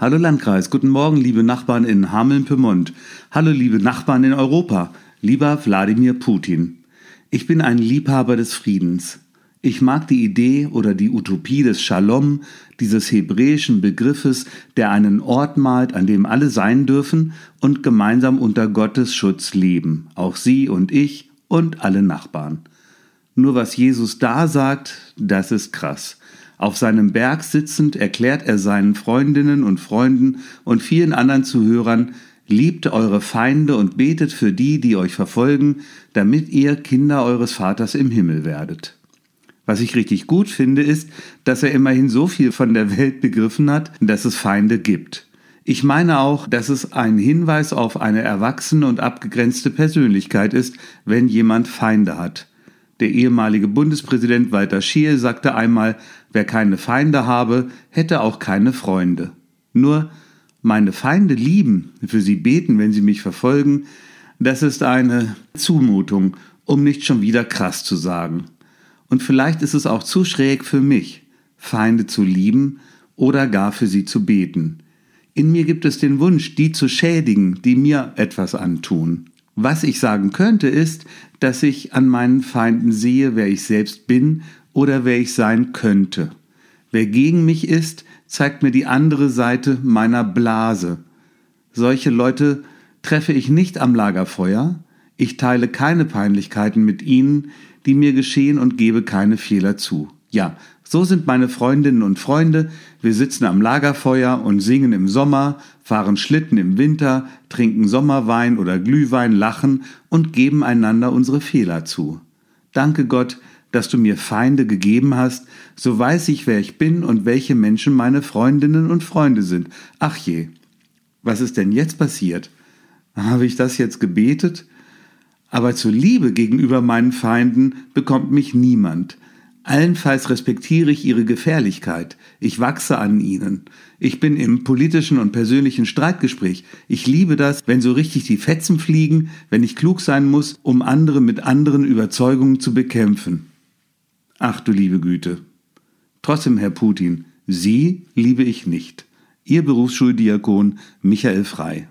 Hallo Landkreis, guten Morgen, liebe Nachbarn in Hameln-Pyrmont. Hallo, liebe Nachbarn in Europa. Lieber Wladimir Putin. Ich bin ein Liebhaber des Friedens. Ich mag die Idee oder die Utopie des Shalom, dieses hebräischen Begriffes, der einen Ort malt, an dem alle sein dürfen und gemeinsam unter Gottes Schutz leben, auch Sie und ich und alle Nachbarn. Nur was Jesus da sagt, das ist krass. Auf seinem Berg sitzend erklärt er seinen Freundinnen und Freunden und vielen anderen Zuhörern, liebt eure Feinde und betet für die, die euch verfolgen, damit ihr Kinder eures Vaters im Himmel werdet. Was ich richtig gut finde, ist, dass er immerhin so viel von der Welt begriffen hat, dass es Feinde gibt. Ich meine auch, dass es ein Hinweis auf eine erwachsene und abgegrenzte Persönlichkeit ist, wenn jemand Feinde hat. Der ehemalige Bundespräsident Walter Scheel sagte einmal, wer keine Feinde habe, hätte auch keine Freunde. Nur meine Feinde lieben, für sie beten, wenn sie mich verfolgen, das ist eine Zumutung, um nicht schon wieder krass zu sagen. Und vielleicht ist es auch zu schräg für mich, Feinde zu lieben oder gar für sie zu beten. In mir gibt es den Wunsch, die zu schädigen, die mir etwas antun. Was ich sagen könnte, ist, dass ich an meinen Feinden sehe, wer ich selbst bin oder wer ich sein könnte. Wer gegen mich ist, zeigt mir die andere Seite meiner Blase. Solche Leute treffe ich nicht am Lagerfeuer, ich teile keine Peinlichkeiten mit ihnen, die mir geschehen und gebe keine Fehler zu. Ja, so sind meine Freundinnen und Freunde. Wir sitzen am Lagerfeuer und singen im Sommer, fahren Schlitten im Winter, trinken Sommerwein oder Glühwein, lachen und geben einander unsere Fehler zu. Danke Gott, dass du mir Feinde gegeben hast, so weiß ich, wer ich bin und welche Menschen meine Freundinnen und Freunde sind. Ach je, was ist denn jetzt passiert? Habe ich das jetzt gebetet? Aber zur Liebe gegenüber meinen Feinden bekommt mich niemand. Allenfalls respektiere ich ihre Gefährlichkeit. Ich wachse an ihnen. Ich bin im politischen und persönlichen Streitgespräch. Ich liebe das, wenn so richtig die Fetzen fliegen, wenn ich klug sein muss, um andere mit anderen Überzeugungen zu bekämpfen. Ach du liebe Güte. Trotzdem, Herr Putin, Sie liebe ich nicht. Ihr Berufsschuldiakon Michael Frei.